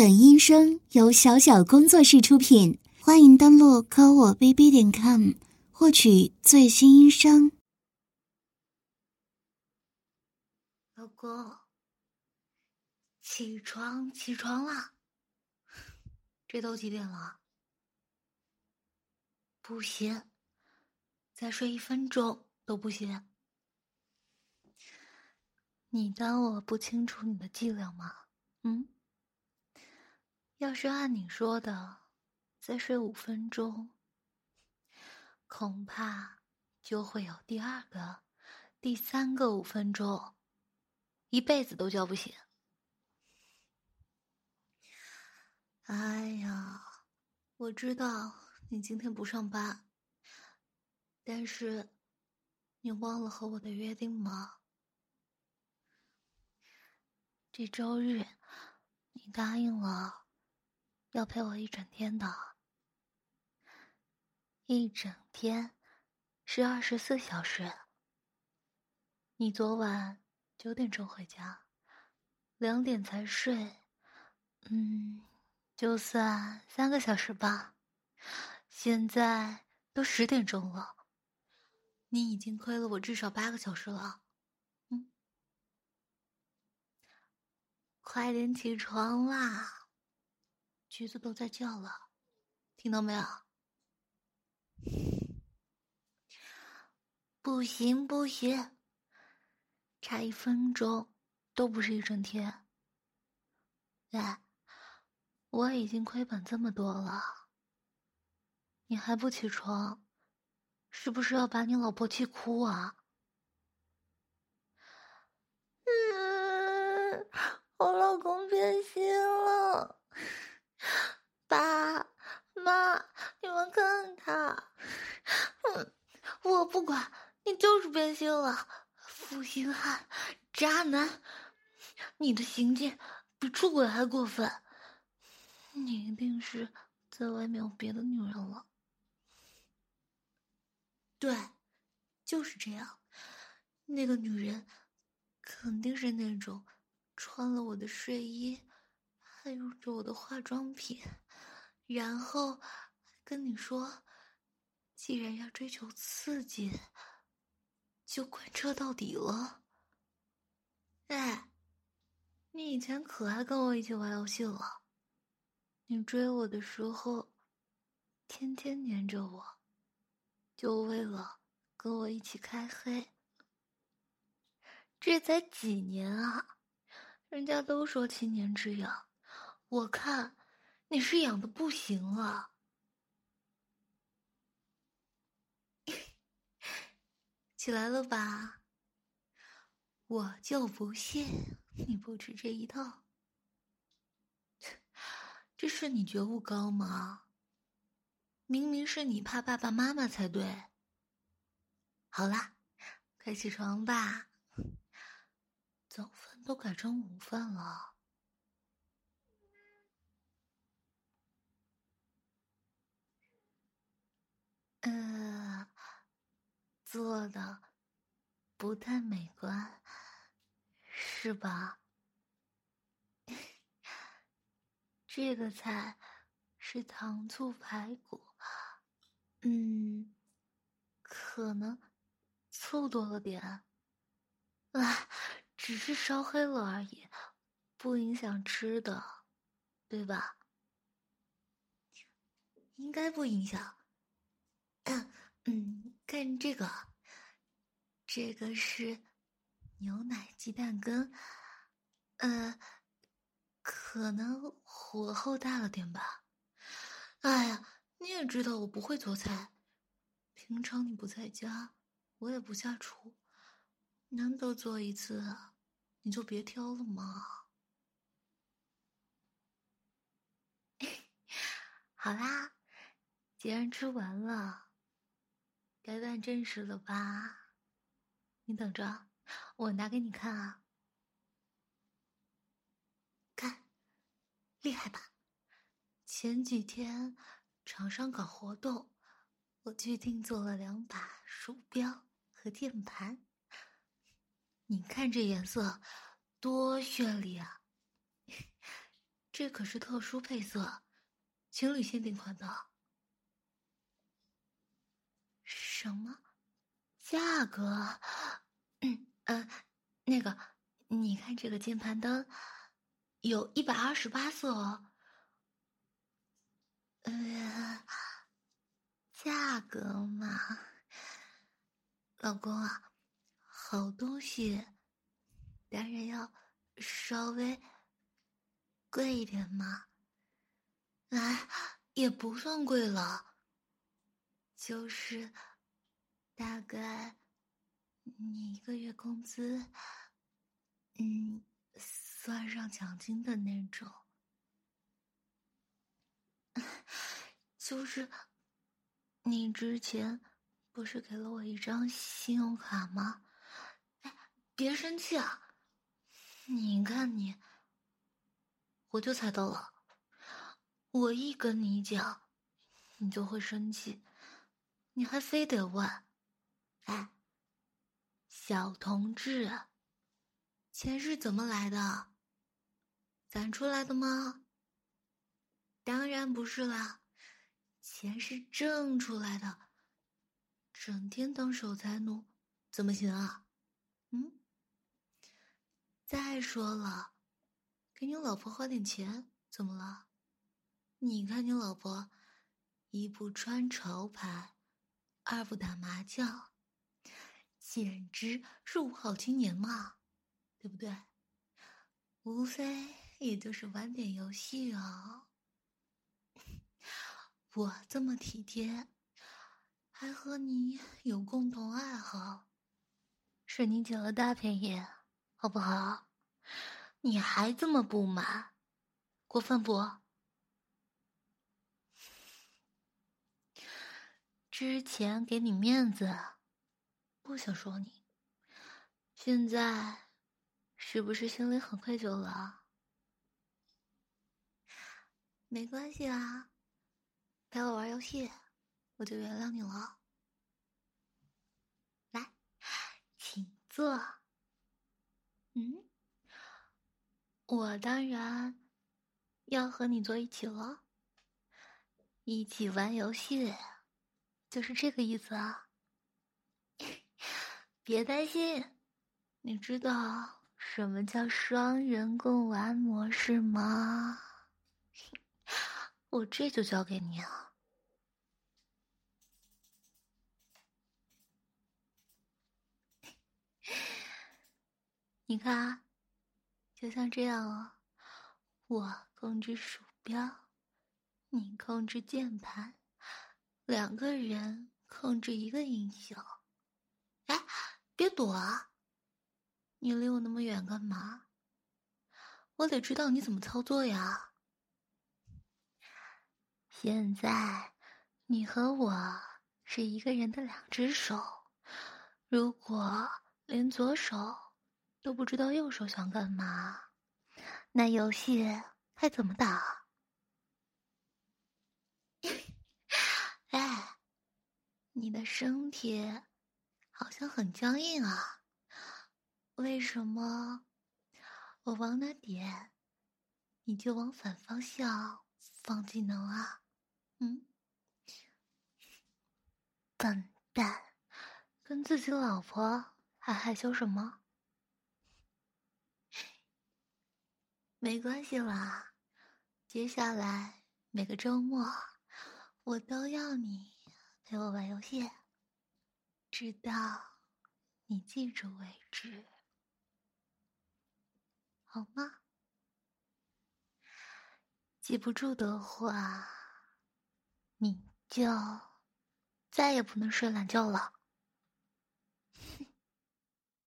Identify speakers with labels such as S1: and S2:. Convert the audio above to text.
S1: 本音声由小小工作室出品，欢迎登录科我 bb 点 com 获取最新音声。
S2: 老公，起床，起床啦！这都几点了？不行，再睡一分钟都不行。你当我不清楚你的伎俩吗？嗯？要是按你说的，再睡五分钟，恐怕就会有第二个、第三个五分钟，一辈子都叫不醒。哎呀，我知道你今天不上班，但是你忘了和我的约定吗？这周日，你答应了。要陪我一整天的，一整天是二十四小时。你昨晚九点钟回家，两点才睡，嗯，就算三个小时吧。现在都十点钟了，你已经亏了我至少八个小时了。嗯，快点起床啦！橘子都在叫了，听到没有？不 行不行，差一分钟都不是一整天。哎，我已经亏本这么多了，你还不起床，是不是要把你老婆气哭啊？嗯，我老公变心了。爸妈，你们看他，我不管，你就是变心了，负心汉，渣男，你的行径比出轨还过分，你一定是在外面有别的女人了。对，就是这样，那个女人肯定是那种穿了我的睡衣。还用着我的化妆品，然后跟你说，既然要追求刺激，就贯彻到底了。哎，你以前可爱跟我一起玩游戏了，你追我的时候，天天黏着我，就为了跟我一起开黑。这才几年啊，人家都说七年之痒。我看你是养的不行了，起来了吧？我就不信你不吃这一套。这是你觉悟高吗？明明是你怕爸爸妈妈才对。好啦，快起床吧，早饭都改成午饭了。呃，做的不太美观，是吧？这个菜是糖醋排骨，嗯，可能醋多了点，啊，只是烧黑了而已，不影响吃的，对吧？应该不影响。嗯，看这个，这个是牛奶鸡蛋羹，呃，可能火候大了点吧。哎呀，你也知道我不会做菜，平常你不在家，我也不下厨，难得做一次，你就别挑了嘛。好啦，既然吃完了。该办正事了吧？你等着，我拿给你看啊！看，厉害吧？前几天厂商搞活动，我决定做了两把鼠标和键盘。你看这颜色多绚丽啊！这可是特殊配色，情侣限定款的。什么？价格？嗯呃，那个，你看这个键盘灯，有一百二十八色哦。呃，价格嘛，老公啊，好东西当然要稍微。贵一点嘛，哎，也不算贵了，就是大概你一个月工资，嗯，算上奖金的那种，就是你之前不是给了我一张信用卡吗？哎，别生气啊，你看你。我就猜到了，我一跟你讲，你就会生气，你还非得问。哎，小同志，钱是怎么来的？攒出来的吗？当然不是啦，钱是挣出来的。整天当守财奴，怎么行啊？嗯。再说了。给你老婆花点钱，怎么了？你看你老婆，一不穿潮牌，二不打麻将，简直是五好青年嘛，对不对？无非也就是玩点游戏啊。我这么体贴，还和你有共同爱好，是你捡了大便宜，好不好？你还这么不满，过分不？之前给你面子，不想说你，现在是不是心里很愧疚了？没关系啊，陪我玩游戏，我就原谅你了。来，请坐。嗯。我当然要和你坐一起了，一起玩游戏，就是这个意思啊。别担心，你知道什么叫双人共玩模式吗？我这就交给你啊。你看。就像这样哦，我控制鼠标，你控制键盘，两个人控制一个音效。别躲啊！你离我那么远干嘛？我得知道你怎么操作呀。现在你和我是一个人的两只手，如果连左手。都不知道右手想干嘛，那游戏还怎么打？哎，你的身体好像很僵硬啊，为什么我往哪点，你就往反方向放技能啊？嗯，笨蛋，跟自己老婆还害羞什么？没关系啦，接下来每个周末我都要你陪我玩游戏，直到你记住为止，好吗？记不住的话，你就再也不能睡懒觉了。